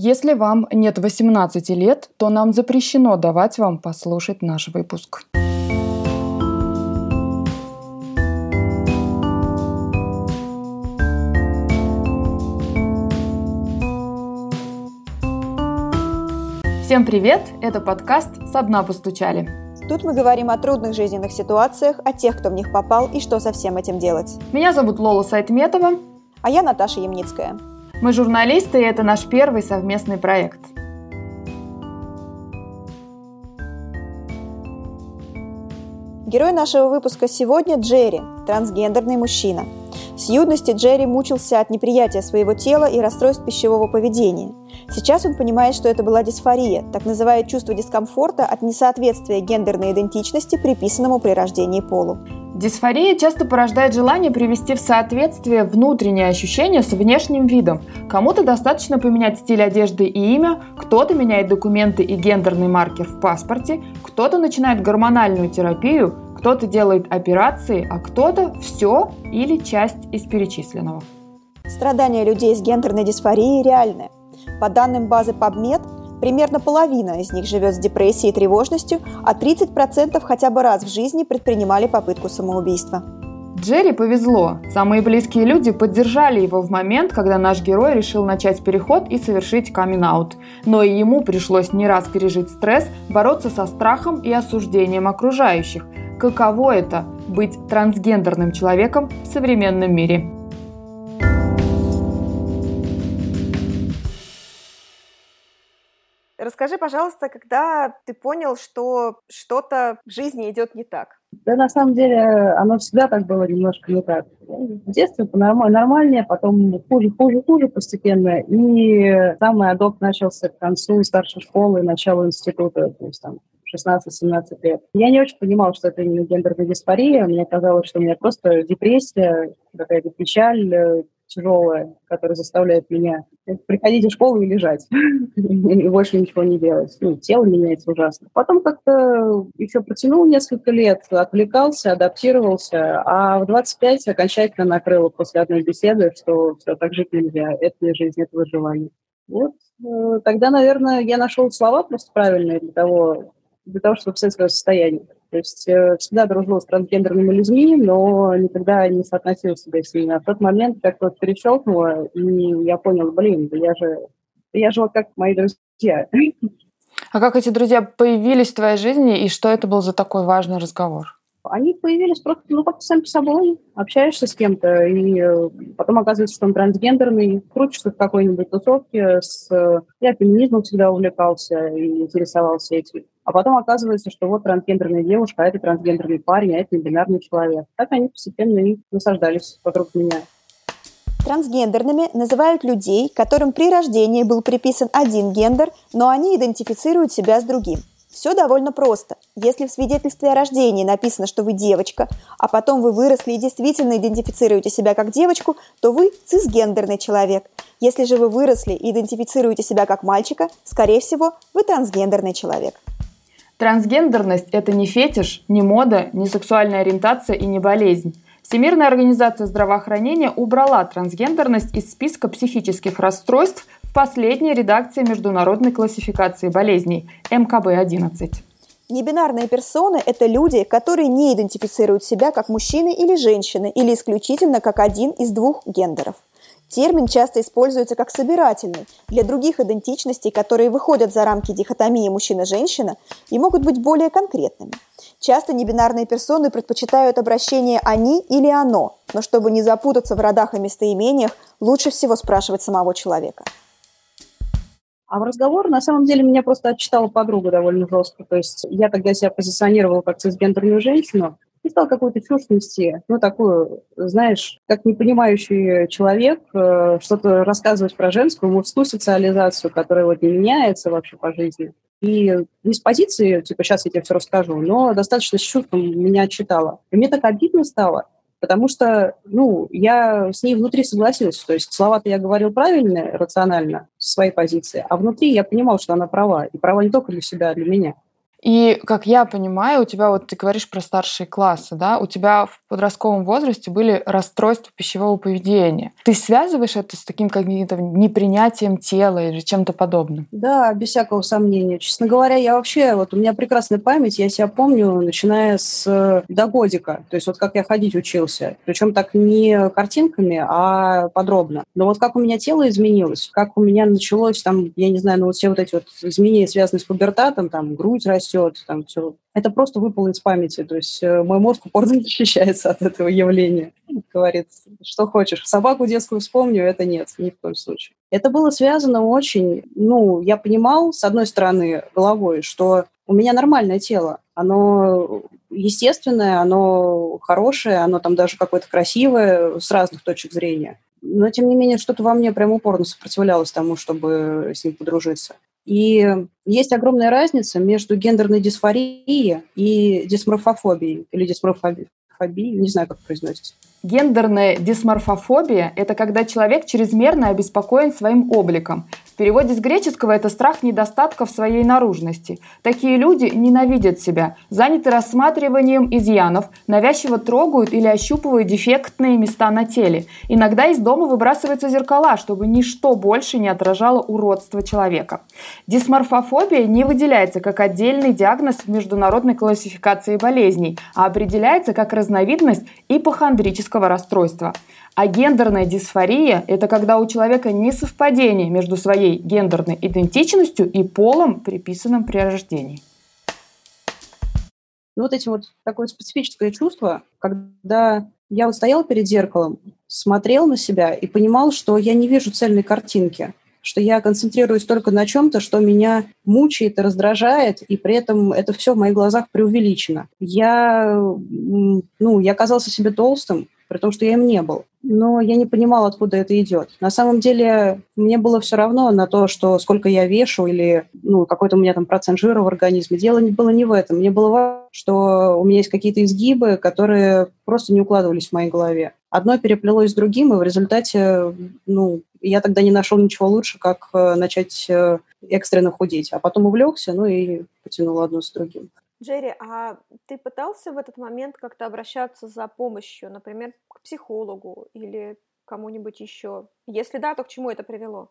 Если вам нет 18 лет, то нам запрещено давать вам послушать наш выпуск. Всем привет! Это подкаст «Со дна постучали». Тут мы говорим о трудных жизненных ситуациях, о тех, кто в них попал и что со всем этим делать. Меня зовут Лола Сайтметова. А я Наташа Ямницкая. Мы журналисты, и это наш первый совместный проект. Герой нашего выпуска сегодня Джерри, трансгендерный мужчина. С юности Джерри мучился от неприятия своего тела и расстройств пищевого поведения. Сейчас он понимает, что это была дисфория, так называют чувство дискомфорта от несоответствия гендерной идентичности, приписанному при рождении полу. Дисфория часто порождает желание привести в соответствие внутренние ощущения с внешним видом. Кому-то достаточно поменять стиль одежды и имя, кто-то меняет документы и гендерный маркер в паспорте, кто-то начинает гормональную терапию, кто-то делает операции, а кто-то все или часть из перечисленного. Страдания людей с гендерной дисфорией реальны. По данным базы PubMed, Примерно половина из них живет с депрессией и тревожностью, а 30% хотя бы раз в жизни предпринимали попытку самоубийства. Джерри повезло. Самые близкие люди поддержали его в момент, когда наш герой решил начать переход и совершить камин-аут. Но и ему пришлось не раз пережить стресс, бороться со страхом и осуждением окружающих. Каково это – быть трансгендерным человеком в современном мире? Расскажи, пожалуйста, когда ты понял, что что-то в жизни идет не так? Да, на самом деле, оно всегда так было немножко не так. В детстве по нормальнее, потом хуже, хуже, хуже постепенно. И самый адок начался к концу старшей школы, началу института, то есть там 16-17 лет. Я не очень понимала, что это именно гендерная дисфория. Мне казалось, что у меня просто депрессия, какая-то печаль, тяжелое, которое заставляет меня приходить в школу и лежать, и больше ничего не делать. Ну, тело меняется ужасно. Потом как-то еще протянул несколько лет, отвлекался, адаптировался, а в 25 окончательно накрыло после одной беседы, что все, так жить нельзя, это не жизнь, это выживание. Вот. Э, тогда, наверное, я нашел слова просто правильные для того, для того, чтобы описать свое состояние. То есть э, всегда дружил с трансгендерными людьми, но никогда не соотносил себя с ними. А в тот момент как-то вот перещелкнуло, и я понял, блин, я же, я же вот как мои друзья. А как эти друзья появились в твоей жизни, и что это был за такой важный разговор? Они появились просто, ну, как-то сами собой. Общаешься с кем-то, и э, потом оказывается, что он трансгендерный. Крутишься в какой-нибудь тусовке. С... Я феминизмом всегда увлекался и интересовался этим. А потом оказывается, что вот трансгендерная девушка, а это трансгендерный парень, а это небинарный человек. Так они постепенно и насаждались вокруг меня. Трансгендерными называют людей, которым при рождении был приписан один гендер, но они идентифицируют себя с другим. Все довольно просто. Если в свидетельстве о рождении написано, что вы девочка, а потом вы выросли и действительно идентифицируете себя как девочку, то вы цисгендерный человек. Если же вы выросли и идентифицируете себя как мальчика, скорее всего, вы трансгендерный человек. Трансгендерность – это не фетиш, не мода, не сексуальная ориентация и не болезнь. Всемирная организация здравоохранения убрала трансгендерность из списка психических расстройств последней редакции международной классификации болезней МКБ-11. Небинарные персоны – это люди, которые не идентифицируют себя как мужчины или женщины, или исключительно как один из двух гендеров. Термин часто используется как собирательный для других идентичностей, которые выходят за рамки дихотомии мужчина-женщина и могут быть более конкретными. Часто небинарные персоны предпочитают обращение «они» или «оно», но чтобы не запутаться в родах и местоимениях, лучше всего спрашивать самого человека. А в разговор, на самом деле, меня просто отчитала подруга довольно жестко. То есть я тогда себя позиционировала как цисгендерную женщину, и стал какую-то чушь нести. Ну, такую, знаешь, как непонимающий человек, э, что-то рассказывать про женскую мужскую социализацию, которая вот не меняется вообще по жизни. И не с позиции, типа, сейчас я тебе все расскажу, но достаточно с чувством меня читала. И мне так обидно стало, потому что, ну, я с ней внутри согласилась. То есть слова-то я говорил правильно, рационально, с своей позиции, а внутри я понимал, что она права. И права не только для себя, а для меня. И, как я понимаю, у тебя, вот ты говоришь про старшие классы, да, у тебя в подростковом возрасте были расстройства пищевого поведения. Ты связываешь это с таким каким-то непринятием тела или чем-то подобным? Да, без всякого сомнения. Честно говоря, я вообще, вот у меня прекрасная память, я себя помню, начиная с э, до годика, то есть вот как я ходить учился. Причем так не картинками, а подробно. Но вот как у меня тело изменилось, как у меня началось там, я не знаю, ну вот все вот эти вот изменения, связанные с пубертатом, там грудь растет, растет, там все. Это просто выпало из памяти. То есть э, мой мозг упорно защищается от этого явления. Говорит, что хочешь. Собаку детскую вспомню, это нет, ни в коем случае. Это было связано очень, ну, я понимал, с одной стороны, головой, что у меня нормальное тело, оно естественное, оно хорошее, оно там даже какое-то красивое с разных точек зрения. Но, тем не менее, что-то во мне прям упорно сопротивлялось тому, чтобы с ним подружиться. И есть огромная разница между гендерной дисфорией и дисморфофобией или дисморфобией, не знаю, как произносится. Гендерная дисморфофобия – это когда человек чрезмерно обеспокоен своим обликом. Переводе с греческого это страх недостатка в своей наружности. Такие люди ненавидят себя, заняты рассматриванием изъянов, навязчиво трогают или ощупывают дефектные места на теле. Иногда из дома выбрасываются зеркала, чтобы ничто больше не отражало уродство человека. Дисморфофобия не выделяется как отдельный диагноз в международной классификации болезней, а определяется как разновидность ипохондрического расстройства. А гендерная дисфория – это когда у человека несовпадение между своей гендерной идентичностью и полом, приписанным при рождении. Ну, вот эти вот такое специфическое чувство, когда я вот стоял перед зеркалом, смотрел на себя и понимал, что я не вижу цельной картинки, что я концентрируюсь только на чем-то, что меня мучает и раздражает, и при этом это все в моих глазах преувеличено. Я, ну, я казался себе толстым, при том, что я им не был. Но я не понимала, откуда это идет. На самом деле мне было все равно на то, что сколько я вешу или ну, какой-то у меня там процент жира в организме. Дело было не в этом. Мне было важно, что у меня есть какие-то изгибы, которые просто не укладывались в моей голове. Одно переплелось с другим, и в результате, ну, я тогда не нашел ничего лучше, как э, начать э, экстренно худеть. А потом увлекся, ну и потянул одно с другим. Джерри, а ты пытался в этот момент как-то обращаться за помощью, например, к психологу или кому-нибудь еще? Если да, то к чему это привело?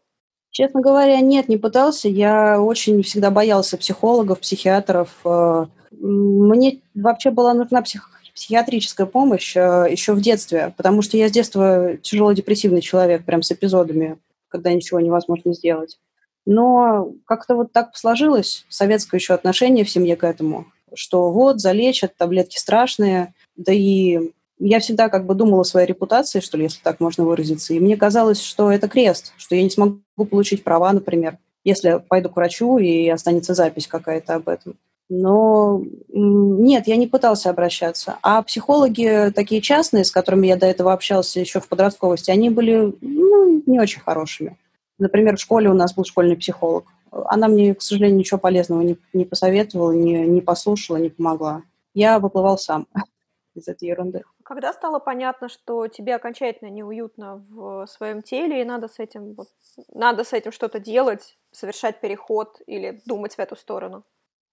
Честно говоря, нет, не пытался. Я очень всегда боялся психологов, психиатров. Э, мне вообще была нужна псих... психиатрическая помощь э, еще в детстве, потому что я с детства тяжело депрессивный человек, прям с эпизодами, когда ничего невозможно сделать. Но как-то вот так сложилось, советское еще отношение в семье к этому что вот, залечат, таблетки страшные. Да и я всегда как бы думала о своей репутации, что ли, если так можно выразиться. И мне казалось, что это крест, что я не смогу получить права, например, если пойду к врачу и останется запись какая-то об этом. Но нет, я не пытался обращаться. А психологи такие частные, с которыми я до этого общался еще в подростковости, они были ну, не очень хорошими. Например, в школе у нас был школьный психолог. Она мне, к сожалению, ничего полезного не, не посоветовала, не, не послушала, не помогла. Я выплывал сам из этой ерунды. Когда стало понятно, что тебе окончательно неуютно в своем теле, и надо с этим, вот, надо с этим что-то делать, совершать переход или думать в эту сторону?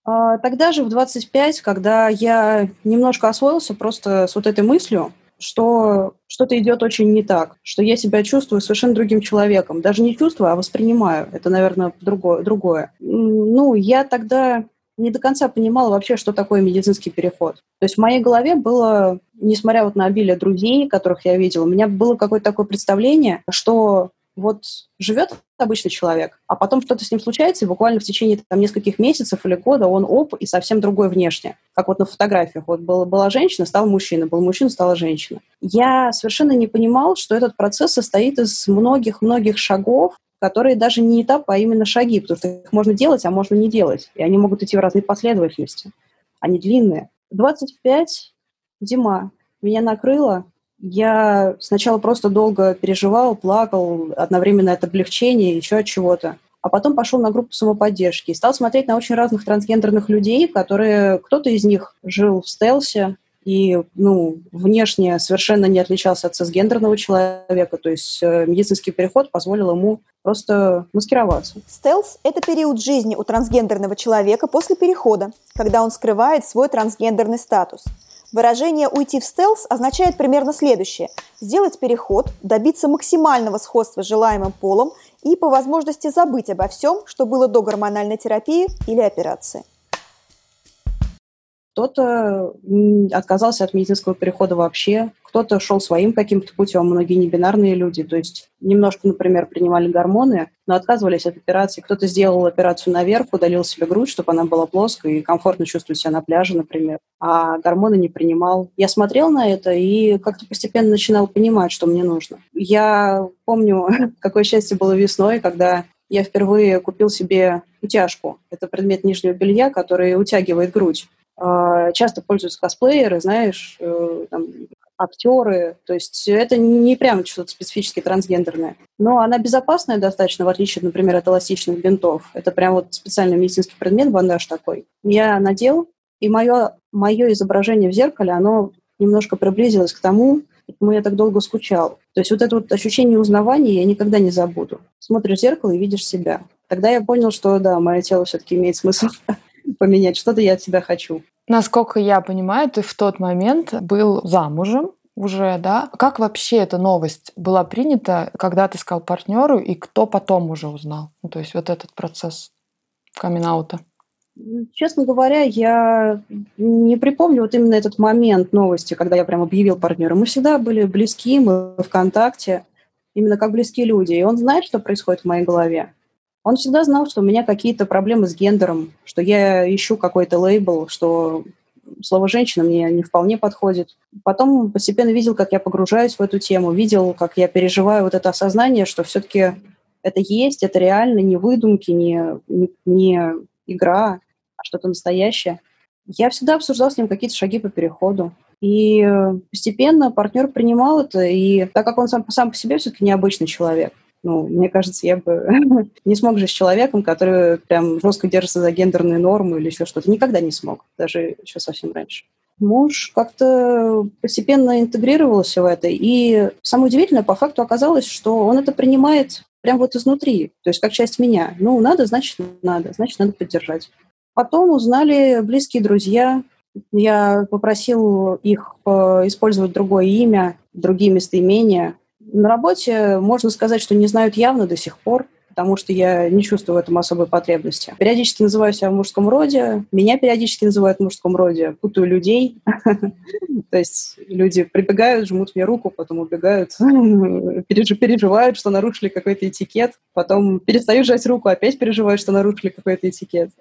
А, тогда же, в 25, когда я немножко освоился просто с вот этой мыслью, что что-то идет очень не так, что я себя чувствую совершенно другим человеком. Даже не чувствую, а воспринимаю. Это, наверное, другое. другое. Ну, я тогда не до конца понимала вообще, что такое медицинский переход. То есть в моей голове было, несмотря вот на обилие друзей, которых я видела, у меня было какое-то такое представление, что вот живет обычный человек, а потом что-то с ним случается, и буквально в течение там, нескольких месяцев или года он оп, и совсем другой внешне. Как вот на фотографиях. Вот была, была женщина, стал мужчина, был мужчина, стала женщина. Я совершенно не понимал, что этот процесс состоит из многих-многих шагов, которые даже не этапы, а именно шаги, потому что их можно делать, а можно не делать. И они могут идти в разные последовательности. Они длинные. 25, зима. Меня накрыло, я сначала просто долго переживал, плакал, одновременно от облегчения, еще от чего-то. А потом пошел на группу самоподдержки и стал смотреть на очень разных трансгендерных людей, которые... Кто-то из них жил в стелсе, и, ну, внешне совершенно не отличался от цисгендерного человека, то есть э, медицинский переход позволил ему просто маскироваться. Стелс – это период жизни у трансгендерного человека после перехода, когда он скрывает свой трансгендерный статус. Выражение «уйти в стелс» означает примерно следующее – сделать переход, добиться максимального сходства с желаемым полом и по возможности забыть обо всем, что было до гормональной терапии или операции. Кто-то отказался от медицинского перехода вообще, кто-то шел своим каким-то путем, многие небинарные люди, то есть немножко, например, принимали гормоны, но отказывались от операции. Кто-то сделал операцию наверх, удалил себе грудь, чтобы она была плоской и комфортно чувствовать себя на пляже, например, а гормоны не принимал. Я смотрел на это и как-то постепенно начинал понимать, что мне нужно. Я помню, какое счастье было весной, когда я впервые купил себе утяжку. Это предмет нижнего белья, который утягивает грудь. А, часто пользуются косплееры, знаешь, э, там, актеры. То есть это не прямо что-то специфически трансгендерное. Но она безопасная достаточно, в отличие, например, от эластичных бинтов. Это прям вот специальный медицинский предмет, бандаж такой. Я надел, и мое, мое изображение в зеркале, оно немножко приблизилось к тому, почему я так долго скучал. То есть вот это вот ощущение узнавания я никогда не забуду. Смотришь в зеркало и видишь себя. Тогда я понял, что да, мое тело все-таки имеет смысл поменять, что-то я от себя хочу. Насколько я понимаю, ты в тот момент был замужем уже, да? Как вообще эта новость была принята, когда ты сказал партнеру, и кто потом уже узнал? Ну, то есть вот этот процесс камин -аута. Честно говоря, я не припомню вот именно этот момент новости, когда я прям объявил партнера. Мы всегда были близки, мы в контакте, именно как близкие люди. И он знает, что происходит в моей голове. Он всегда знал, что у меня какие-то проблемы с гендером, что я ищу какой-то лейбл, что слово «женщина» мне не вполне подходит. Потом постепенно видел, как я погружаюсь в эту тему, видел, как я переживаю вот это осознание, что все-таки это есть, это реально, не выдумки, не, не, не игра, а что-то настоящее. Я всегда обсуждал с ним какие-то шаги по переходу. И постепенно партнер принимал это, и так как он сам, сам по себе все-таки необычный человек, ну, мне кажется, я бы не смог же с человеком, который прям жестко держится за гендерные нормы или еще что-то. Никогда не смог, даже еще совсем раньше. Муж как-то постепенно интегрировался в это. И самое удивительное, по факту оказалось, что он это принимает прям вот изнутри, то есть как часть меня. Ну, надо, значит, надо, значит, надо поддержать. Потом узнали близкие друзья. Я попросил их э, использовать другое имя, другие местоимения, на работе можно сказать, что не знают явно до сих пор, потому что я не чувствую в этом особой потребности. Периодически называю себя в мужском роде, меня периодически называют в мужском роде, путаю людей. То есть люди прибегают, жмут мне руку, потом убегают, переживают, что нарушили какой-то этикет, потом перестают жать руку, опять переживают, что нарушили какой-то этикет.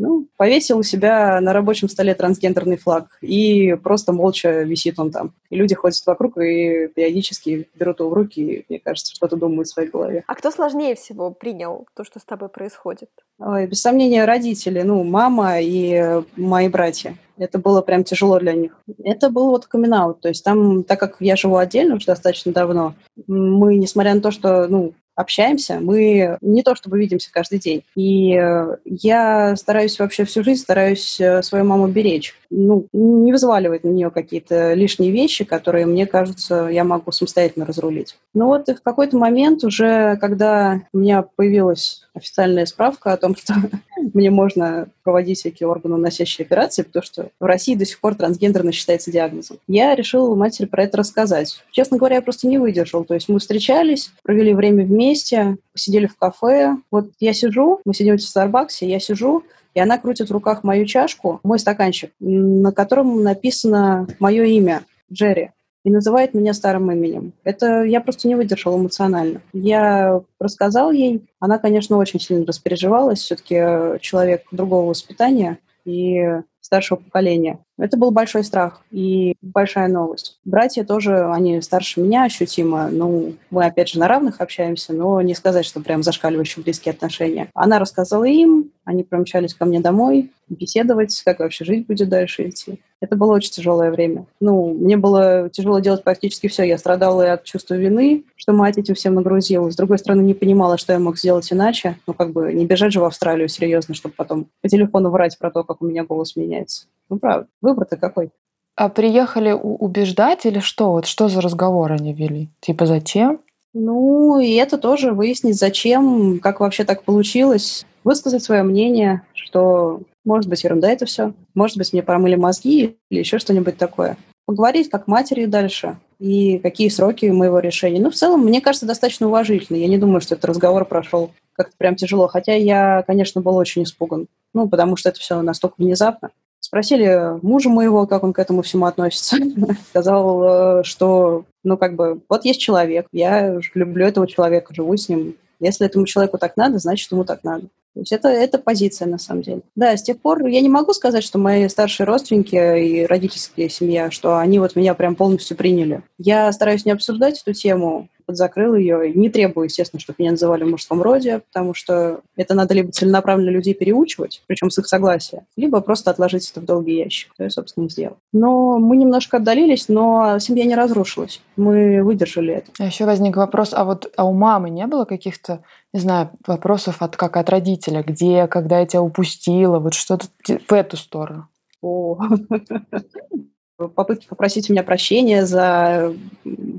Ну, повесил у себя на рабочем столе трансгендерный флаг, и просто молча висит он там. И люди ходят вокруг и периодически берут его в руки, и, мне кажется, что-то думают в своей голове. А кто сложнее всего принял то, что с тобой происходит? Ой, без сомнения, родители, ну, мама и мои братья. Это было прям тяжело для них. Это был вот камин -аут. То есть там, так как я живу отдельно уже достаточно давно, мы, несмотря на то, что, ну, общаемся, мы не то чтобы видимся каждый день. И э, я стараюсь вообще всю жизнь, стараюсь э, свою маму беречь. Ну, не взваливать на нее какие-то лишние вещи, которые, мне кажется, я могу самостоятельно разрулить. Но вот в какой-то момент уже, когда у меня появилась официальная справка о том, что мне можно проводить всякие органоносящие операции, потому что в России до сих пор трансгендерно считается диагнозом. Я решила матери про это рассказать. Честно говоря, я просто не выдержал. То есть мы встречались, провели время вместе, посидели в кафе. Вот я сижу, мы сидим в Старбаксе, я сижу, и она крутит в руках мою чашку, мой стаканчик, на котором написано мое имя, Джерри и называет меня старым именем. Это я просто не выдержала эмоционально. Я рассказал ей. Она, конечно, очень сильно распереживалась. Все-таки э, человек другого воспитания и старшего поколения. Это был большой страх и большая новость. Братья тоже, они старше меня ощутимо. Ну, мы, опять же, на равных общаемся, но не сказать, что прям зашкаливающие близкие отношения. Она рассказала им, они промчались ко мне домой, беседовать, как вообще жить будет дальше идти. Это было очень тяжелое время. Ну, мне было тяжело делать практически все. Я страдала и от чувства вины, что мать этим всем нагрузила. С другой стороны, не понимала, что я мог сделать иначе. Ну, как бы не бежать же в Австралию серьезно, чтобы потом по телефону врать про то, как у меня голос меняется. Ну, правда. Выбор-то какой? А приехали убеждать или что? Вот что за разговор они вели? Типа зачем? Ну, и это тоже выяснить, зачем, как вообще так получилось, высказать свое мнение, что может быть ерунда это все, может быть мне промыли мозги или еще что-нибудь такое. Поговорить как матери дальше и какие сроки моего решения. Ну, в целом, мне кажется, достаточно уважительно. Я не думаю, что этот разговор прошел как-то прям тяжело, хотя я, конечно, был очень испуган. Ну, потому что это все настолько внезапно. Спросили мужа моего, как он к этому всему относится. Сказал, э, что, ну, как бы, вот есть человек, я люблю этого человека, живу с ним. Если этому человеку так надо, значит, ему так надо. То есть это, это позиция, на самом деле. Да, с тех пор я не могу сказать, что мои старшие родственники и родительская семья, что они вот меня прям полностью приняли. Я стараюсь не обсуждать эту тему, подзакрыл ее. Не требую, естественно, чтобы меня называли в мужском роде, потому что это надо либо целенаправленно людей переучивать, причем с их согласия, либо просто отложить это в долгий ящик, что я, собственно, и сделал. Но мы немножко отдалились, но семья не разрушилась. Мы выдержали это. А еще возник вопрос, а вот а у мамы не было каких-то, не знаю, вопросов от как от родителя, где, когда я тебя упустила, вот что-то в эту сторону? О, попытки попросить у меня прощения за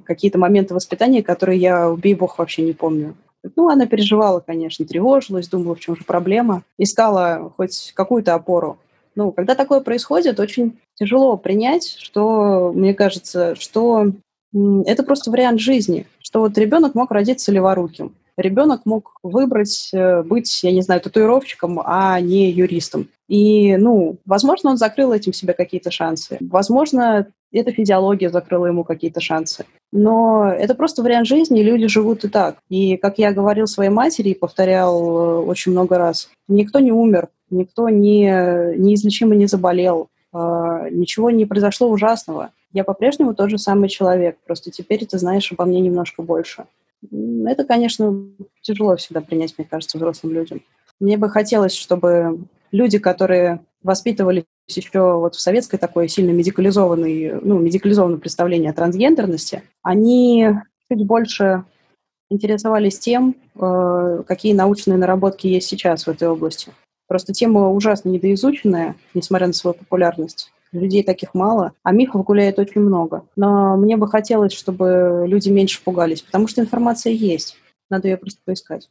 какие-то моменты воспитания, которые я, убей бог, вообще не помню. Ну, она переживала, конечно, тревожилась, думала, в чем же проблема, искала хоть какую-то опору. Ну, когда такое происходит, очень тяжело принять, что, мне кажется, что это просто вариант жизни, что вот ребенок мог родиться леворуким, ребенок мог выбрать э, быть, я не знаю, татуировщиком, а не юристом. И, ну, возможно, он закрыл этим себе какие-то шансы. Возможно, эта физиология закрыла ему какие-то шансы. Но это просто вариант жизни, и люди живут и так. И, как я говорил своей матери и повторял э, очень много раз, никто не умер, никто не, неизлечимо не заболел, э, ничего не произошло ужасного. Я по-прежнему тот же самый человек, просто теперь ты знаешь обо мне немножко больше. Это, конечно, тяжело всегда принять, мне кажется, взрослым людям. Мне бы хотелось, чтобы люди, которые воспитывались еще вот в советской такой сильно медикализованной, ну, медикализованном представлении о трансгендерности, они чуть больше интересовались тем, э, какие научные наработки есть сейчас в этой области. Просто тема ужасно недоизученная, несмотря на свою популярность. Людей таких мало, а мифов гуляет очень много. Но мне бы хотелось, чтобы люди меньше пугались, потому что информация есть. Надо ее просто поискать.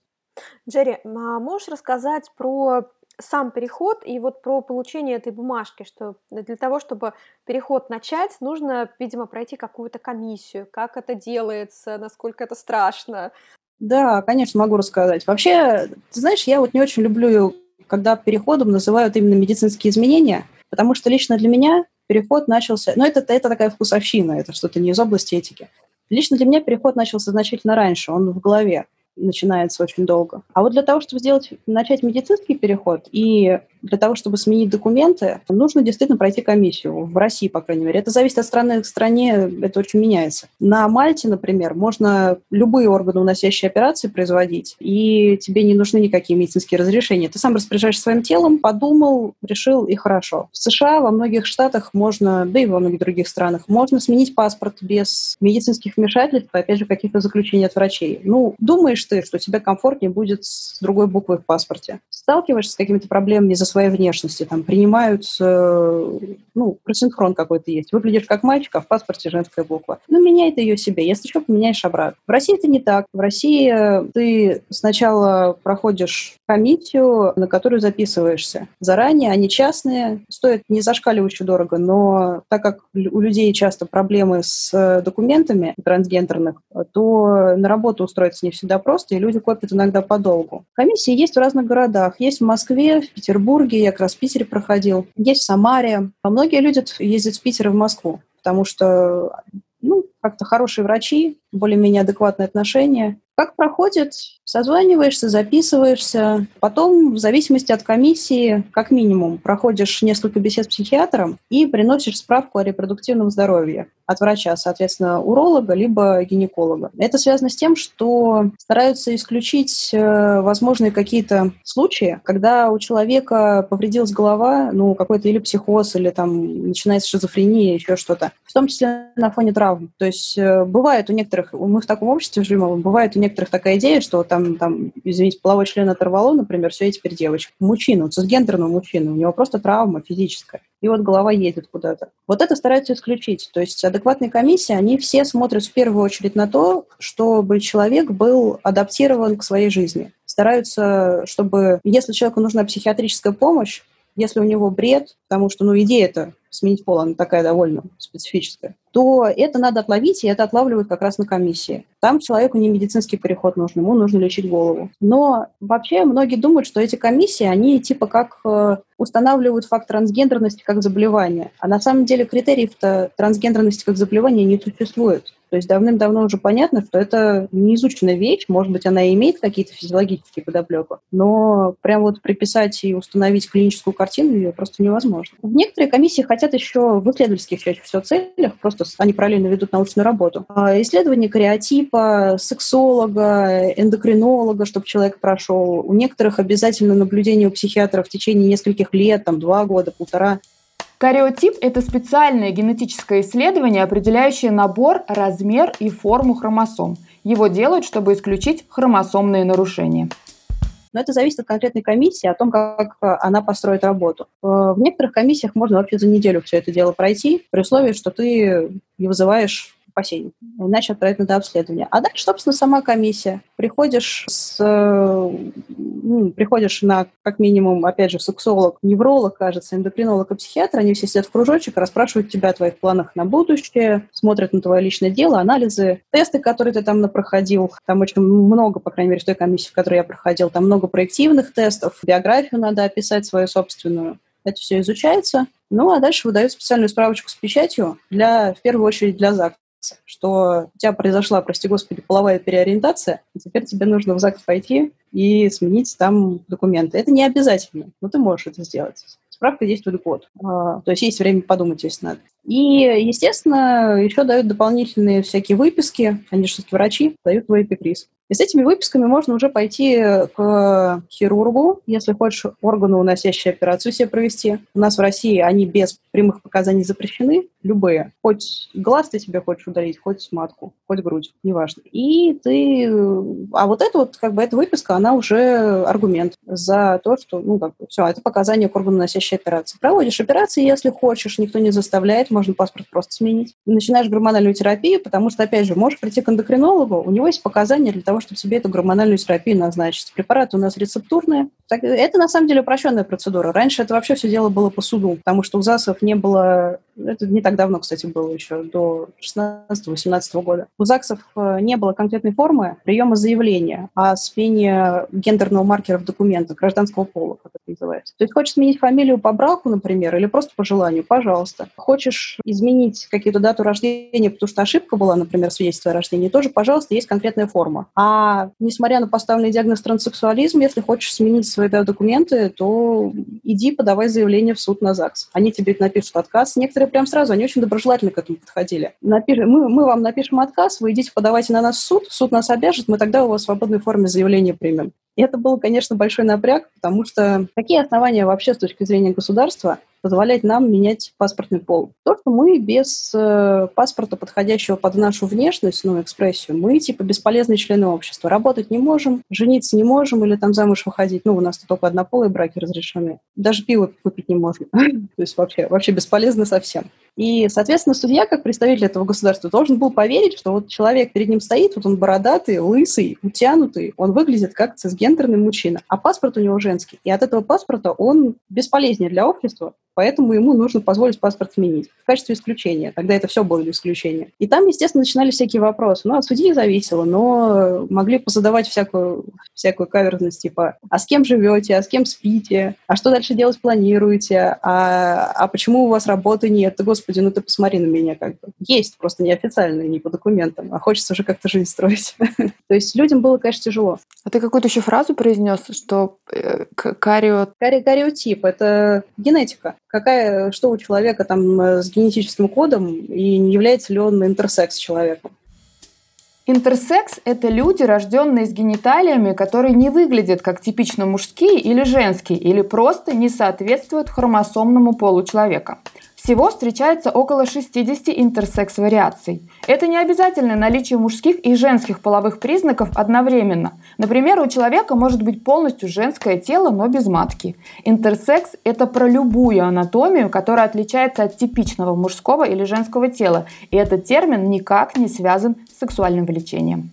Джерри, а можешь рассказать про сам переход и вот про получение этой бумажки, что для того, чтобы переход начать, нужно, видимо, пройти какую-то комиссию, как это делается, насколько это страшно. Да, конечно, могу рассказать. Вообще, ты знаешь, я вот не очень люблю, когда переходом называют именно медицинские изменения, потому что лично для меня переход начался, ну это, это такая вкусовщина, это что-то не из области этики. Лично для меня переход начался значительно раньше, он в голове начинается очень долго. А вот для того, чтобы сделать, начать медицинский переход и для того, чтобы сменить документы, нужно действительно пройти комиссию. В России, по крайней мере. Это зависит от страны к стране, это очень меняется. На Мальте, например, можно любые органы, уносящие операции, производить, и тебе не нужны никакие медицинские разрешения. Ты сам распоряжаешься своим телом, подумал, решил, и хорошо. В США, во многих штатах можно, да и во многих других странах, можно сменить паспорт без медицинских вмешательств, опять же, каких-то заключений от врачей. Ну, думаешь ты, что тебе комфортнее будет с другой буквой в паспорте. Сталкиваешься с какими-то проблемами из-за своей внешности, там принимают, ну, просинхрон какой-то есть. Выглядишь как мальчик, а в паспорте женская буква. Ну, меняй ты ее себе, если что, поменяешь обратно. В России это не так. В России ты сначала проходишь комиссию, на которую записываешься заранее. Они частные, стоят не зашкаливающе дорого, но так как у людей часто проблемы с документами трансгендерных, то на работу устроиться не всегда просто, и люди копят иногда подолгу. Комиссии есть в разных городах. Есть в Москве, в Петербурге, я как раз в Питере проходил, есть в Самаре. А многие люди ездят с Питера в Москву, потому что ну, как-то хорошие врачи, более-менее адекватное отношение. Как проходит? Созваниваешься, записываешься. Потом, в зависимости от комиссии, как минимум, проходишь несколько бесед с психиатром и приносишь справку о репродуктивном здоровье от врача, соответственно, уролога либо гинеколога. Это связано с тем, что стараются исключить э, возможные какие-то случаи, когда у человека повредилась голова, ну, какой-то или психоз, или там начинается шизофрения, еще что-то, в том числе на фоне травм. То есть э, бывает у некоторых, мы в таком обществе живем, бывает у некоторых такая идея, что там, там извините, половой член оторвало, например, все, я теперь девочка. Мужчину, цисгендерного мужчину, у него просто травма физическая. И вот голова едет куда-то. Вот это стараются исключить. То есть адекватные комиссии, они все смотрят в первую очередь на то, чтобы человек был адаптирован к своей жизни. Стараются, чтобы, если человеку нужна психиатрическая помощь, если у него бред, потому что, ну, идея-то сменить пол, она такая довольно специфическая, то это надо отловить, и это отлавливают как раз на комиссии. Там человеку не медицинский переход нужен, ему нужно лечить голову. Но вообще многие думают, что эти комиссии, они типа как э, устанавливают факт трансгендерности как заболевания. А на самом деле критериев-то трансгендерности как заболевания не существует. То есть давным-давно уже понятно, что это неизученная вещь, может быть, она имеет какие-то физиологические подоплеки, но прям вот приписать и установить клиническую картину ее просто невозможно. Некоторые комиссии хотят еще в исследовательских чаще всего целях, просто они параллельно ведут научную работу, а исследование кариотипа, сексолога, эндокринолога, чтобы человек прошел. У некоторых обязательно наблюдение у психиатра в течение нескольких лет, там, два года, полтора. Кариотип – это специальное генетическое исследование, определяющее набор, размер и форму хромосом. Его делают, чтобы исключить хромосомные нарушения. Но это зависит от конкретной комиссии, о том, как она построит работу. Э, в некоторых комиссиях можно вообще за неделю все это дело пройти, при условии, что ты не вызываешь опасений. Иначе отправить на обследование. А дальше, собственно, сама комиссия. Приходишь, с, ну, приходишь на, как минимум, опять же, сексолог, невролог, кажется, эндокринолог и психиатр. Они все сидят в кружочек, расспрашивают тебя о твоих планах на будущее, смотрят на твое личное дело, анализы, тесты, которые ты там проходил. Там очень много, по крайней мере, в той комиссии, в которой я проходил, там много проективных тестов, биографию надо описать свою собственную. Это все изучается. Ну, а дальше выдают специальную справочку с печатью для, в первую очередь, для ЗАГСа что у тебя произошла, прости господи, половая переориентация, теперь тебе нужно в ЗАГС пойти и сменить там документы. Это не обязательно, но ты можешь это сделать. Справка действует год. А, то есть есть время подумать, если надо. И, естественно, еще дают дополнительные всякие выписки. Они же все-таки врачи, дают твой. И с этими выписками можно уже пойти к хирургу, если хочешь органоуносящую операцию себе провести. У нас в России они без прямых показаний запрещены, любые. Хоть глаз ты себе хочешь удалить, хоть матку, хоть грудь, неважно. И ты... А вот это вот, как бы, эта выписка, она уже аргумент за то, что, ну, как бы, все, это показание к органоносящей операции. Проводишь операции, если хочешь, никто не заставляет, можно паспорт просто сменить. Начинаешь гормональную терапию, потому что, опять же, можешь прийти к эндокринологу, у него есть показания для того, чтобы себе эту гормональную терапию назначить. Препараты у нас рецептурные. Так, это, на самом деле, упрощенная процедура. Раньше это вообще все дело было по суду, потому что у ЗАГСов не было... Это не так давно, кстати, было еще, до 16-18 года. У ЗАГСов э, не было конкретной формы приема заявления о смене гендерного маркера в документах гражданского пола, как это называется. То есть хочешь сменить фамилию по браку, например, или просто по желанию, пожалуйста. Хочешь изменить какую-то дату рождения, потому что ошибка была, например, свидетельство о рождении, тоже, пожалуйста, есть конкретная форма. А а несмотря на поставленный диагноз транссексуализм, если хочешь сменить свои документы, то иди подавай заявление в суд на ЗАГС. Они тебе напишут отказ. Некоторые прям сразу, они очень доброжелательно к этому подходили. Напиш... Мы, мы вам напишем отказ, вы идите подавайте на нас в суд, суд нас обяжет, мы тогда у вас в свободной форме заявление примем. И это был, конечно, большой напряг, потому что какие основания вообще с точки зрения государства позволять нам менять паспортный пол? То, что мы без э, паспорта, подходящего под нашу внешность, ну, экспрессию, мы типа бесполезные члены общества. Работать не можем, жениться не можем или там замуж выходить. Ну, у нас только однополые браки разрешены. Даже пиво купить не можем. То есть вообще, вообще бесполезно совсем. И, соответственно, судья, как представитель этого государства, должен был поверить, что вот человек перед ним стоит, вот он бородатый, лысый, утянутый, он выглядит как цисгендерный мужчина, а паспорт у него женский. И от этого паспорта он бесполезнее для общества, поэтому ему нужно позволить паспорт сменить в качестве исключения. Тогда это все было исключение. И там, естественно, начинались всякие вопросы. Ну, от судьи зависело, но могли позадавать всякую, всякую каверзность, типа, а с кем живете, а с кем спите, а что дальше делать планируете, а, а почему у вас работы нет? Да, господи, ну ты посмотри на меня как бы. Есть, просто неофициально, не по документам, а хочется уже как-то жизнь строить. То есть людям было, конечно, тяжело. А ты какую-то еще фразу произнес, что э, карио... Кариотип — это генетика какая, что у человека там э, с генетическим кодом и не является ли он интерсекс человеком. Интерсекс – это люди, рожденные с гениталиями, которые не выглядят как типично мужские или женские, или просто не соответствуют хромосомному полу человека. Всего встречается около 60 интерсекс-вариаций. Это не обязательно наличие мужских и женских половых признаков одновременно. Например, у человека может быть полностью женское тело, но без матки. Интерсекс – это про любую анатомию, которая отличается от типичного мужского или женского тела. И этот термин никак не связан с сексуальным влечением.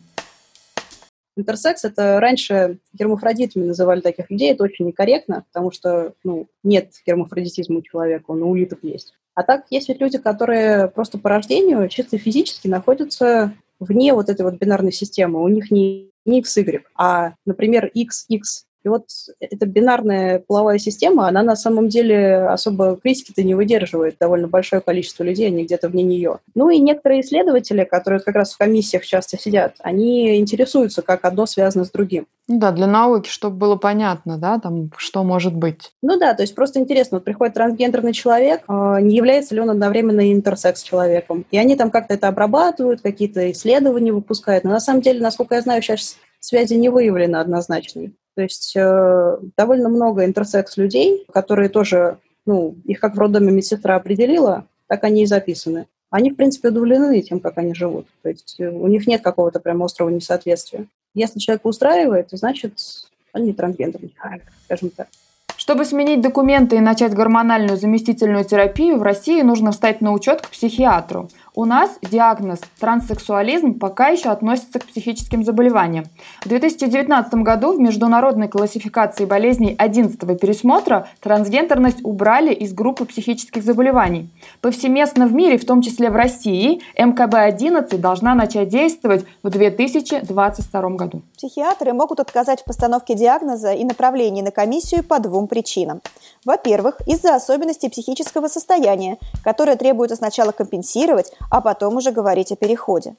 Интерсекс – это раньше гермафродитами называли таких людей, это очень некорректно, потому что ну, нет гермафродитизма у человека, он у улиток есть. А так есть ведь люди, которые просто по рождению чисто физически находятся вне вот этой вот бинарной системы. У них не, не X, Y, а, например, X, X, и вот эта бинарная половая система, она на самом деле особо критики-то не выдерживает. Довольно большое количество людей, они где-то вне нее. Ну и некоторые исследователи, которые как раз в комиссиях часто сидят, они интересуются, как одно связано с другим. Ну да, для науки, чтобы было понятно, да, там, что может быть. Ну да, то есть просто интересно, вот приходит трансгендерный человек, а, не является ли он одновременно интерсекс-человеком. И они там как-то это обрабатывают, какие-то исследования выпускают. Но на самом деле, насколько я знаю, сейчас связи не выявлено однозначной. То есть э, довольно много интерсекс людей, которые тоже, ну, их как в роддоме медсестра определила, так они и записаны. Они, в принципе, удовлетворены тем, как они живут. То есть э, у них нет какого-то прям острого несоответствия. Если человек устраивает, значит, он не трансгендерный, скажем так. Чтобы сменить документы и начать гормональную заместительную терапию, в России нужно встать на учет к психиатру. У нас диагноз транссексуализм пока еще относится к психическим заболеваниям. В 2019 году в международной классификации болезней 11 пересмотра трансгендерность убрали из группы психических заболеваний. Повсеместно в мире, в том числе в России, МКБ-11 должна начать действовать в 2022 году. Психиатры могут отказать в постановке диагноза и направлении на комиссию по двум причинам. Во-первых, из-за особенностей психического состояния, которое требуется сначала компенсировать, а потом уже говорить о переходе.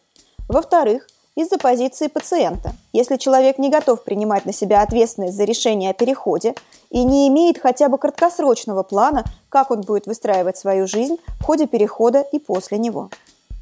Во-вторых, из-за позиции пациента. Если человек не готов принимать на себя ответственность за решение о переходе и не имеет хотя бы краткосрочного плана, как он будет выстраивать свою жизнь в ходе перехода и после него.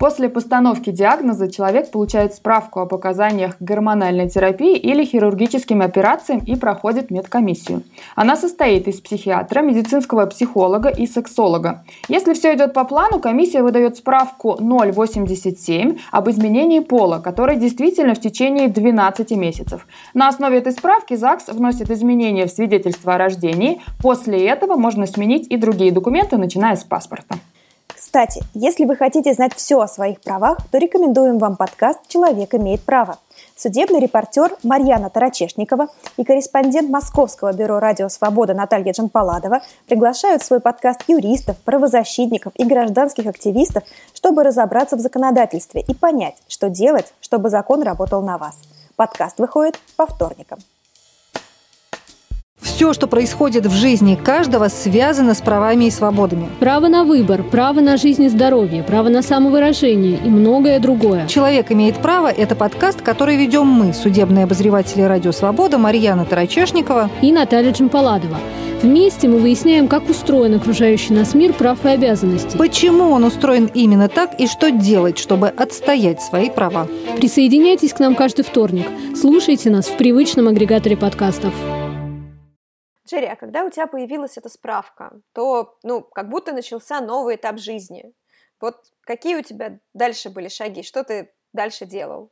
После постановки диагноза человек получает справку о показаниях гормональной терапии или хирургическим операциям и проходит медкомиссию. Она состоит из психиатра, медицинского психолога и сексолога. Если все идет по плану, комиссия выдает справку 087 об изменении пола, который действительно в течение 12 месяцев. На основе этой справки ЗАГС вносит изменения в свидетельство о рождении. После этого можно сменить и другие документы, начиная с паспорта. Кстати, если вы хотите знать все о своих правах, то рекомендуем вам подкаст «Человек имеет право». Судебный репортер Марьяна Тарачешникова и корреспондент Московского бюро «Радио Свобода» Наталья Джампаладова приглашают в свой подкаст юристов, правозащитников и гражданских активистов, чтобы разобраться в законодательстве и понять, что делать, чтобы закон работал на вас. Подкаст выходит по вторникам. Все, что происходит в жизни каждого, связано с правами и свободами. Право на выбор, право на жизнь и здоровье, право на самовыражение и многое другое. «Человек имеет право» – это подкаст, который ведем мы, судебные обозреватели «Радио Свобода» Марьяна Тарачешникова и Наталья Джампаладова. Вместе мы выясняем, как устроен окружающий нас мир прав и обязанностей. Почему он устроен именно так и что делать, чтобы отстоять свои права. Присоединяйтесь к нам каждый вторник. Слушайте нас в привычном агрегаторе подкастов. Джерри, а когда у тебя появилась эта справка, то, ну, как будто начался новый этап жизни. Вот какие у тебя дальше были шаги? Что ты дальше делал?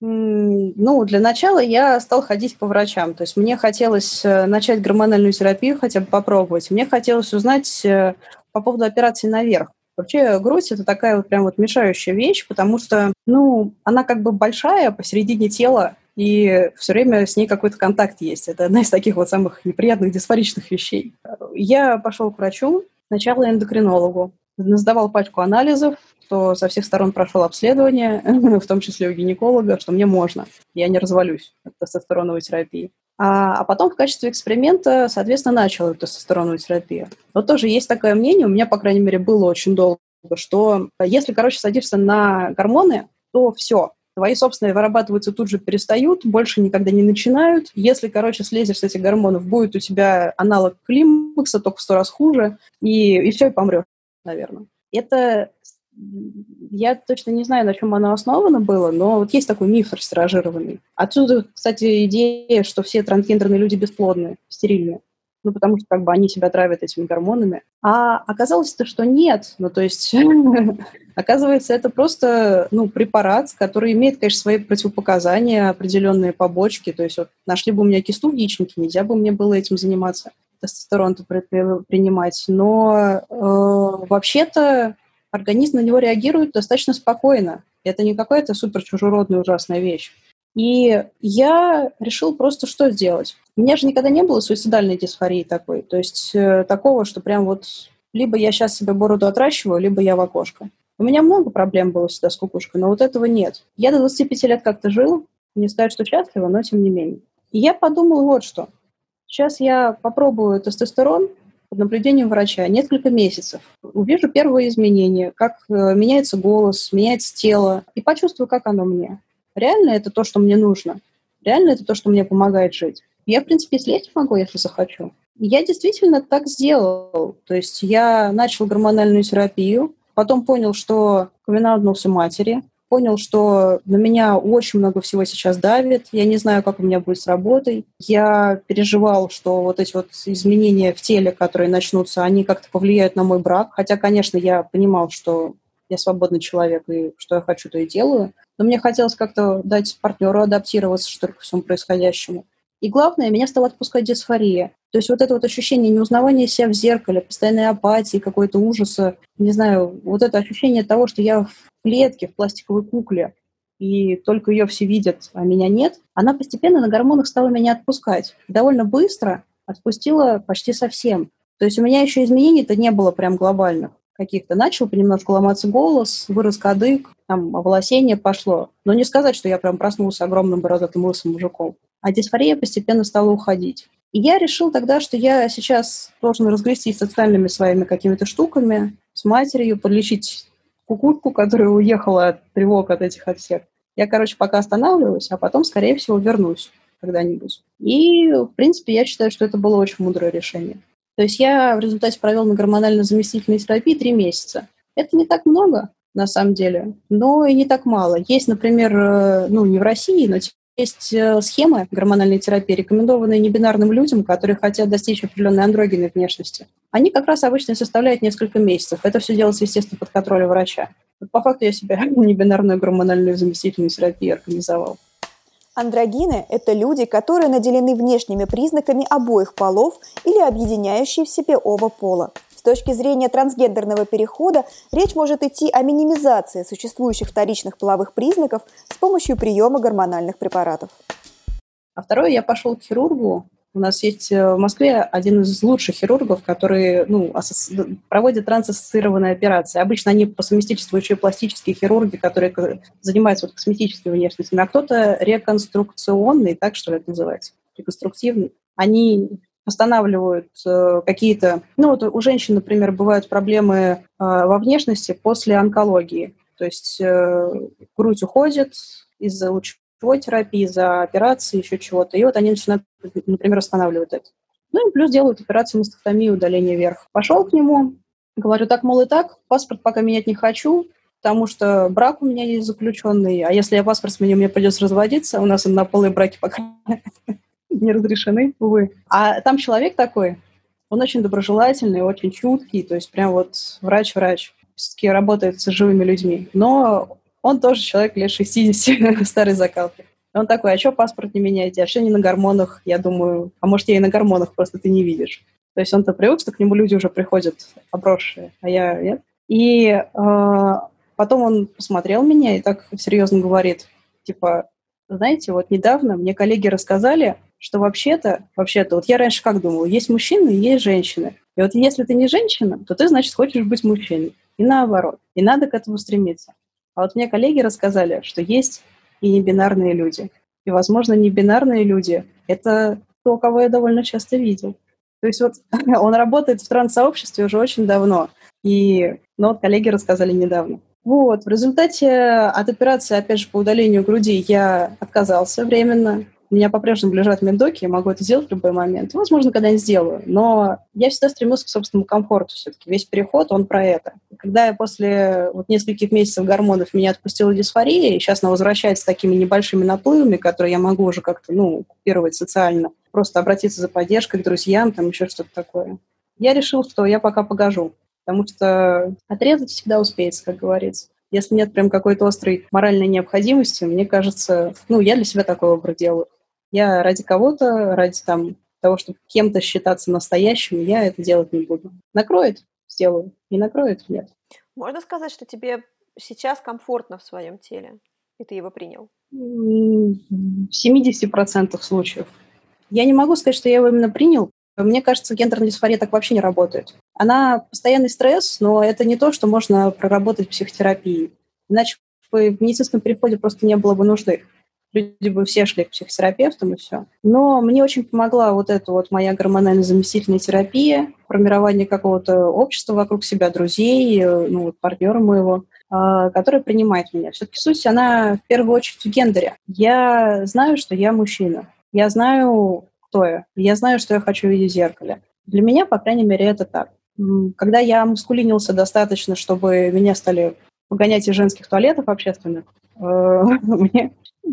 Ну, для начала я стал ходить по врачам. То есть мне хотелось э, начать гормональную терапию, хотя бы попробовать. Мне хотелось узнать э, по поводу операции наверх. Вообще грудь – это такая вот прям вот мешающая вещь, потому что, ну, она как бы большая посередине тела, и все время с ней какой-то контакт есть. Это одна из таких вот самых неприятных дисфоричных вещей. Я пошел к врачу, сначала эндокринологу, сдавал пачку анализов, что со всех сторон прошел обследование, в том числе у гинеколога, что мне можно, я не развалюсь от тестостероновой терапии. А, а потом в качестве эксперимента, соответственно, начал эту тестостероновую терапию. Вот тоже есть такое мнение, у меня, по крайней мере, было очень долго, что если, короче, садишься на гормоны, то все, твои собственные вырабатываются тут же перестают, больше никогда не начинают. Если, короче, слезешь с этих гормонов, будет у тебя аналог климакса, только в сто раз хуже, и, и все, и помрешь, наверное. Это я точно не знаю, на чем оно основано было, но вот есть такой миф растиражированный. Отсюда, кстати, идея, что все трансгендерные люди бесплодные, стерильные. Ну, потому что как бы они себя травят этими гормонами. А оказалось-то, что нет. Ну, то есть, оказывается, это просто, ну, препарат, который имеет, конечно, свои противопоказания, определенные побочки. То есть, вот нашли бы у меня кисту в яичнике, нельзя бы мне было этим заниматься, тестостерон принимать. Но э, вообще-то организм на него реагирует достаточно спокойно. Это не какая-то супер чужеродная ужасная вещь. И я решил просто что сделать. У меня же никогда не было суицидальной дисфории такой. То есть э, такого, что прям вот либо я сейчас себе бороду отращиваю, либо я в окошко. У меня много проблем было всегда с кукушкой, но вот этого нет. Я до 25 лет как-то жил, не сказать, что счастливо, но тем не менее. И я подумал вот что. Сейчас я попробую тестостерон под наблюдением врача несколько месяцев. Увижу первые изменения, как э, меняется голос, меняется тело, и почувствую, как оно мне. Реально это то, что мне нужно. Реально это то, что мне помогает жить. Я, в принципе, слезть могу, если захочу. я действительно так сделал. То есть я начал гормональную терапию, потом понял, что ковенаутнулся матери, понял, что на меня очень много всего сейчас давит, я не знаю, как у меня будет с работой. Я переживал, что вот эти вот изменения в теле, которые начнутся, они как-то повлияют на мой брак. Хотя, конечно, я понимал, что я свободный человек, и что я хочу, то и делаю. Но мне хотелось как-то дать партнеру адаптироваться, что ли, ко всему происходящему. И главное, меня стала отпускать дисфория. То есть вот это вот ощущение неузнавания себя в зеркале, постоянной апатии, какой-то ужаса, не знаю, вот это ощущение того, что я в клетке, в пластиковой кукле, и только ее все видят, а меня нет, она постепенно на гормонах стала меня отпускать. Довольно быстро отпустила почти совсем. То есть у меня еще изменений-то не было прям глобальных каких-то. Начал понемножку ломаться голос, вырос кадык, там оволосение пошло. Но не сказать, что я прям проснулся огромным бородатым лысым мужиком. А дисфория постепенно стала уходить. И я решил тогда, что я сейчас должен разгрестись социальными своими какими-то штуками, с матерью, подлечить кукушку, которая уехала от тревог от этих от всех. Я, короче, пока останавливаюсь, а потом, скорее всего, вернусь когда-нибудь. И, в принципе, я считаю, что это было очень мудрое решение. То есть я в результате провел на гормонально-заместительной терапии три месяца. Это не так много, на самом деле, но и не так мало. Есть, например, э, ну, не в России, но есть э, схемы гормональной терапии, рекомендованные небинарным людям, которые хотят достичь определенной андрогенной внешности. Они как раз обычно составляют несколько месяцев. Это все делается, естественно, под контролем врача. По факту я себе небинарную гормональную заместительную терапию организовал. Андрогины – это люди, которые наделены внешними признаками обоих полов или объединяющие в себе оба пола. С точки зрения трансгендерного перехода речь может идти о минимизации существующих вторичных половых признаков с помощью приема гормональных препаратов. А второе, я пошел к хирургу у нас есть э, в Москве один из лучших хирургов, который ну, асоци... проводит трансассоциированные операции. Обычно они по совместительству еще и пластические хирурги, которые занимаются вот косметическими внешностями, а кто-то реконструкционный, так что ли это называется, реконструктивный. Они восстанавливают э, какие-то... Ну, вот у женщин, например, бывают проблемы э, во внешности после онкологии. То есть э, грудь уходит из-за луч лучевой терапии, за операции, еще чего-то. И вот они начинают, например, останавливать это. Ну и плюс делают операцию мастектомии, удаление вверх. Пошел к нему, говорю, так, мол, и так, паспорт пока менять не хочу, потому что брак у меня есть заключенный, а если я паспорт сменю, мне придется разводиться, у нас однополые браки пока не разрешены, увы. А там человек такой, он очень доброжелательный, очень чуткий, то есть прям вот врач-врач, все-таки работает с живыми людьми. Но он тоже человек лет 60, старой закалки. Он такой, а что паспорт не меняете? А что не на гормонах? Я думаю, а может, я и на гормонах, просто ты не видишь. То есть он-то привык, что к нему люди уже приходят обросшие, а я нет. И э, потом он посмотрел меня и так серьезно говорит, типа, знаете, вот недавно мне коллеги рассказали, что вообще-то, вообще-то, вот я раньше как думала, есть мужчины и есть женщины. И вот если ты не женщина, то ты, значит, хочешь быть мужчиной. И наоборот. И надо к этому стремиться. А вот мне коллеги рассказали, что есть и небинарные люди. И, возможно, небинарные люди — это то, кого я довольно часто видел. То есть вот он работает в транс-сообществе уже очень давно. И, ну, вот коллеги рассказали недавно. Вот, в результате от операции, опять же, по удалению груди я отказался временно. У меня по-прежнему лежат медоки, я могу это сделать в любой момент. Возможно, когда-нибудь сделаю. Но я всегда стремился к собственному комфорту все-таки. Весь переход, он про это. Когда я после вот нескольких месяцев гормонов меня отпустила дисфория, и сейчас она возвращается с такими небольшими наплывами, которые я могу уже как-то, ну, купировать социально, просто обратиться за поддержкой к друзьям, там еще что-то такое. Я решил, что я пока погожу, потому что отрезать всегда успеется, как говорится. Если нет прям какой-то острой моральной необходимости, мне кажется, ну, я для себя такой выбор делаю. Я ради кого-то, ради там того, чтобы кем-то считаться настоящим, я это делать не буду. Накроет – сделаю, не накроет – нет. Можно сказать, что тебе сейчас комфортно в своем теле, и ты его принял? В 70% случаев. Я не могу сказать, что я его именно принял. Мне кажется, гендерная дисфория так вообще не работает. Она постоянный стресс, но это не то, что можно проработать в психотерапии. Иначе в медицинском переходе просто не было бы нужды люди бы все шли к психотерапевтам и все. Но мне очень помогла вот эта вот моя гормонально-заместительная терапия, формирование какого-то общества вокруг себя, друзей, э, ну, вот партнера моего, а, который принимает меня. Все-таки суть, она в первую очередь в гендере. Я знаю, что я мужчина. Я знаю, кто я. Я знаю, что я хочу видеть в зеркале. Для меня, по крайней мере, это так. Когда я мускулинился достаточно, чтобы меня стали погонять из женских туалетов общественных, э, мне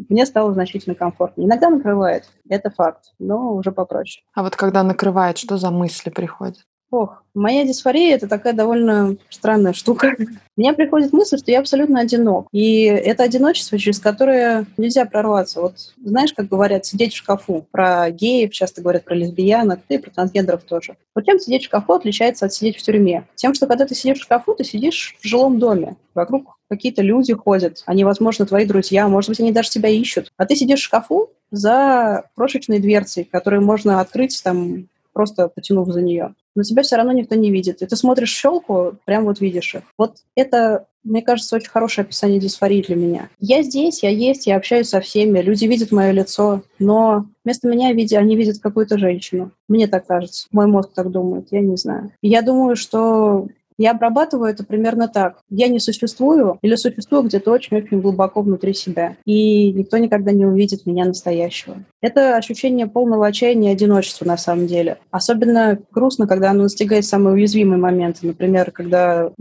мне стало значительно комфортнее. Иногда накрывает, это факт, но уже попроще. А вот когда накрывает, что за мысли приходят? Ох, моя дисфория – это такая довольно странная штука. Мне приходит мысль, что я абсолютно одинок. И это одиночество, через которое нельзя прорваться. Вот знаешь, как говорят, сидеть в шкафу. Про геев часто говорят, про лесбиянок, и про трансгендеров тоже. Вот тем сидеть в шкафу отличается от сидеть в тюрьме. Тем, что когда ты сидишь в шкафу, ты сидишь в жилом доме. Вокруг какие-то люди ходят. Они, возможно, твои друзья. Может быть, они даже тебя ищут. А ты сидишь в шкафу за крошечной дверцей, которую можно открыть там просто потянув за нее но тебя все равно никто не видит. И ты смотришь щелку, прям вот видишь их. Вот это, мне кажется, очень хорошее описание дисфории для меня. Я здесь, я есть, я общаюсь со всеми, люди видят мое лицо, но вместо меня видя, они видят какую-то женщину. Мне так кажется. Мой мозг так думает, я не знаю. я думаю, что я обрабатываю это примерно так. Я не существую или существую где-то очень-очень глубоко внутри себя. И никто никогда не увидит меня настоящего. Это ощущение полного отчаяния и одиночества на самом деле. Особенно грустно, когда оно настигает самые уязвимые моменты. Например, когда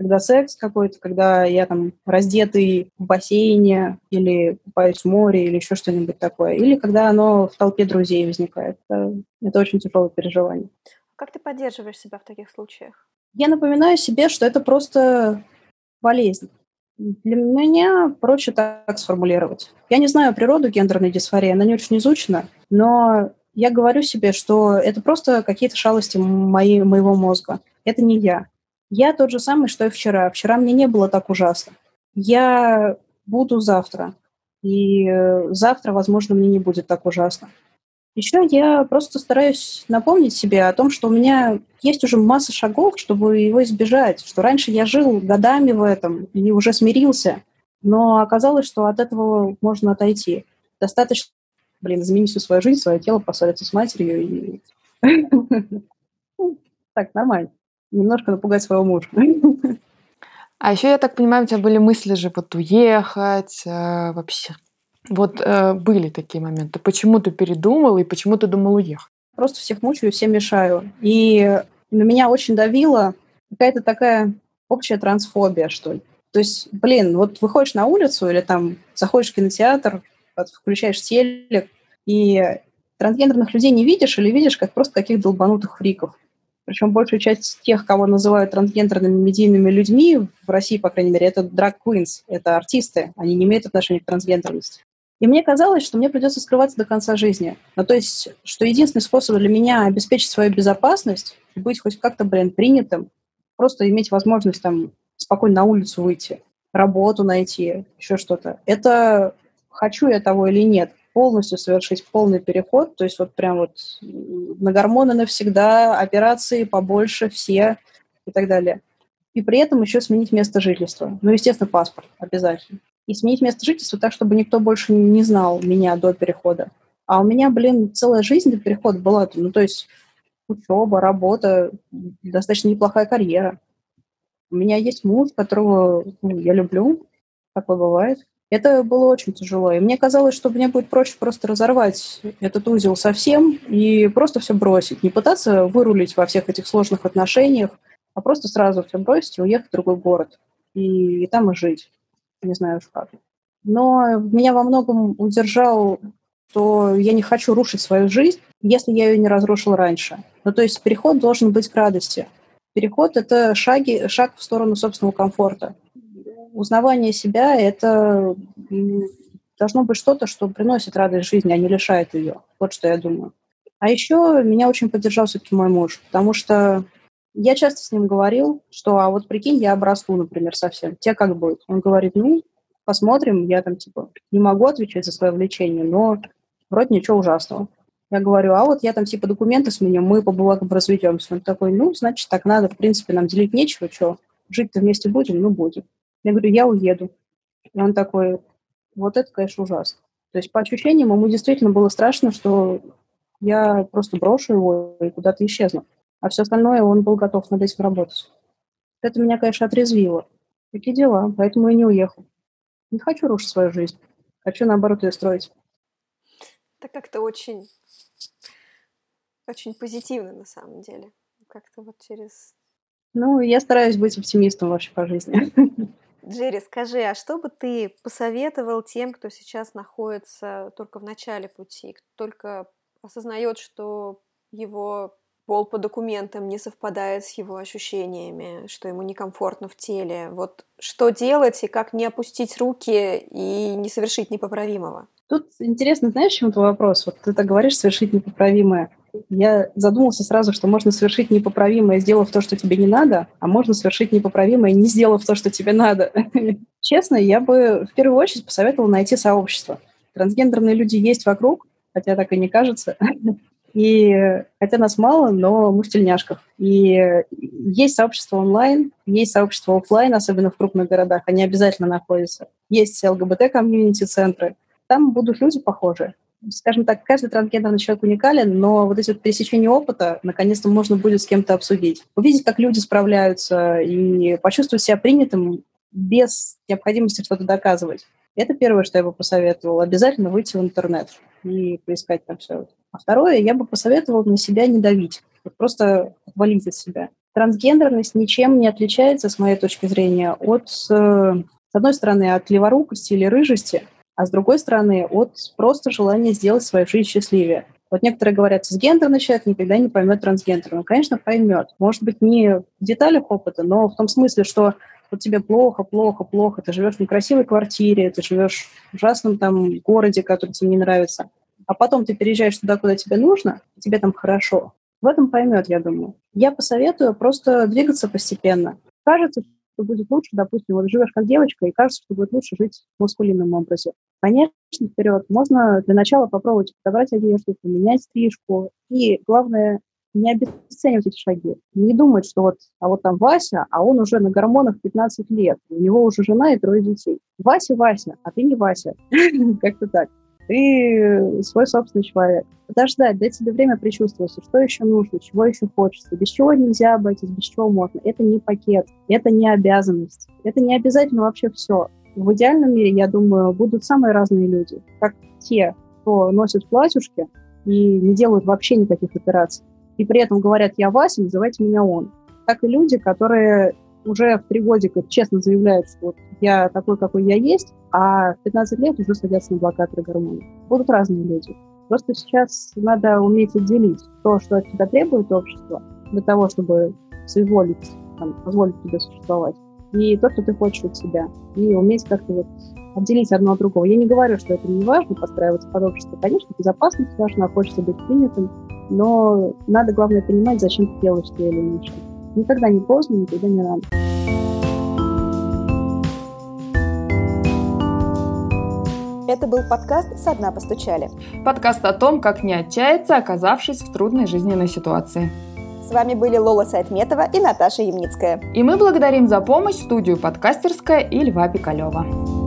когда секс какой-то, когда я там раздетый в бассейне или купаюсь в море или еще что-нибудь такое. Или когда оно в толпе друзей возникает. Это, это очень тяжелое переживание. Как ты поддерживаешь себя в таких случаях? Я напоминаю себе, что это просто болезнь. Для меня проще так сформулировать. Я не знаю природу гендерной дисфории, она не очень изучена, но я говорю себе, что это просто какие-то шалости мои, моего мозга. Это не я. Я тот же самый, что и вчера. Вчера мне не было так ужасно. Я буду завтра. И э, завтра, возможно, мне не будет так ужасно. Еще я просто стараюсь напомнить себе о том, что у меня есть уже масса шагов, чтобы его избежать, что раньше я жил годами в этом и уже смирился, но оказалось, что от этого можно отойти. Достаточно, блин, изменить всю свою жизнь, свое тело, поссориться с матерью и... Так, нормально. Немножко напугать своего мужа. А еще, я так понимаю, у тебя были мысли же вот уехать, э, вообще вот э, были такие моменты. Почему ты передумал и почему ты думал уехать? Просто всех мучаю, всем мешаю. И на меня очень давила какая-то такая общая трансфобия, что ли. То есть, блин, вот выходишь на улицу или там заходишь в кинотеатр, включаешь телек, и трансгендерных людей не видишь или видишь как просто каких долбанутых фриков. Причем большая часть тех, кого называют трансгендерными медийными людьми в России, по крайней мере, это драг queens, это артисты, они не имеют отношения к трансгендерности. И мне казалось, что мне придется скрываться до конца жизни. Ну, то есть, что единственный способ для меня обеспечить свою безопасность, быть хоть как-то, блин, принятым, просто иметь возможность там спокойно на улицу выйти, работу найти, еще что-то. Это хочу я того или нет. Полностью совершить полный переход, то есть вот прям вот на гормоны навсегда, операции побольше, все и так далее. И при этом еще сменить место жительства. Ну, естественно, паспорт обязательно и сменить место жительства так, чтобы никто больше не знал меня до перехода. А у меня, блин, целая жизнь до перехода была. Ну, то есть учеба, работа, достаточно неплохая карьера. У меня есть муж, которого ну, я люблю, такое бывает. Это было очень тяжело. И мне казалось, что мне будет проще просто разорвать этот узел совсем и просто все бросить. Не пытаться вырулить во всех этих сложных отношениях, а просто сразу все бросить и уехать в другой город. И, и там и жить. Не знаю уж как. Но меня во многом удержал, что я не хочу рушить свою жизнь, если я ее не разрушил раньше. Ну, то есть переход должен быть к радости. Переход – это шаги, шаг в сторону собственного комфорта. Узнавание себя – это должно быть что-то, что приносит радость жизни, а не лишает ее. Вот что я думаю. А еще меня очень поддержал все-таки мой муж, потому что я часто с ним говорил, что а вот прикинь, я обрасту, например, совсем. Те как будет? Он говорит, ну, посмотрим, я там типа не могу отвечать за свое влечение, но вроде ничего ужасного. Я говорю, а вот я там типа документы сменю, мы по бумагам разведемся. Он такой, ну, значит, так надо, в принципе, нам делить нечего, что, жить-то вместе будем, ну, будем. Я говорю, я уеду. И он такой, вот это, конечно, ужасно. То есть по ощущениям ему действительно было страшно, что я просто брошу его и куда-то исчезну. А все остальное он был готов над этим работать. Это меня, конечно, отрезвило. Такие дела, поэтому и не уехал. Не хочу рушить свою жизнь. Хочу, наоборот, ее строить. Это как-то очень очень позитивно на самом деле. Как-то вот через... Ну, я стараюсь быть оптимистом вообще по жизни. Джерри, скажи, а что бы ты посоветовал тем, кто сейчас находится только в начале пути, кто только осознает, что его пол по документам не совпадает с его ощущениями, что ему некомфортно в теле. Вот что делать и как не опустить руки и не совершить непоправимого? Тут интересно, знаешь, чем это вопрос? Вот ты так говоришь, совершить непоправимое. Я задумался сразу, что можно совершить непоправимое, сделав то, что тебе не надо, а можно совершить непоправимое, не сделав то, что тебе надо. Честно, я бы в первую очередь посоветовала найти сообщество. Трансгендерные люди есть вокруг, хотя так и не кажется. И хотя нас мало, но мы в тельняшках. И есть сообщество онлайн, есть сообщество офлайн, особенно в крупных городах, они обязательно находятся. Есть ЛГБТ-комьюнити-центры. Там будут люди похожие. Скажем так, каждый трансгендерный человек уникален, но вот эти вот пересечения опыта наконец-то можно будет с кем-то обсудить. Увидеть, как люди справляются и почувствовать себя принятым без необходимости что-то доказывать. Это первое, что я бы посоветовала. Обязательно выйти в интернет и поискать там все. А второе, я бы посоветовала на себя не давить. Вот просто валить от себя. Трансгендерность ничем не отличается, с моей точки зрения, от, с одной стороны, от леворукости или рыжести, а с другой стороны, от просто желания сделать свою жизнь счастливее. Вот некоторые говорят, цисгендерный человек никогда не поймет трансгендера. Ну, конечно, поймет. Может быть, не в деталях опыта, но в том смысле, что вот тебе плохо, плохо, плохо, ты живешь в некрасивой квартире, ты живешь в ужасном там городе, который тебе не нравится, а потом ты переезжаешь туда, куда тебе нужно, и тебе там хорошо. В этом поймет, я думаю. Я посоветую просто двигаться постепенно. Кажется, что будет лучше, допустим, вот живешь как девочка, и кажется, что будет лучше жить в маскулинном образе. Конечно, вперед. Можно для начала попробовать подобрать одежду, поменять стрижку. И главное, не обесценивать эти шаги. Не думать, что вот, а вот там Вася, а он уже на гормонах 15 лет, у него уже жена и трое детей. Вася, Вася, а ты не Вася. Как-то так. Ты свой собственный человек. Подождать, дать себе время причувствоваться, что еще нужно, чего еще хочется, без чего нельзя обойтись, без чего можно. Это не пакет, это не обязанность, это не обязательно вообще все. В идеальном мире, я думаю, будут самые разные люди, как те, кто носит платьюшки и не делают вообще никаких операций, и при этом говорят «я Вася, называйте меня он». Так и люди, которые уже в три годика честно заявляют, что вот я такой, какой я есть, а в 15 лет уже садятся на блокаторы гормонов. Будут разные люди. Просто сейчас надо уметь отделить то, что от тебя требует общество, для того, чтобы соизволить, там, позволить тебе существовать, и то, что ты хочешь от себя. И уметь как-то вот отделить одно от другого. Я не говорю, что это не важно, подстраиваться под общество. Конечно, безопасность важна, хочется быть принятым, но надо, главное, понимать, зачем ты делаешь те или иные шаги. Никогда не поздно, никогда не рано. Это был подкаст «Со дна постучали». Подкаст о том, как не отчаяться, оказавшись в трудной жизненной ситуации. С вами были Лола Сайтметова и Наташа Ямницкая. И мы благодарим за помощь студию «Подкастерская» и Льва Пикалева.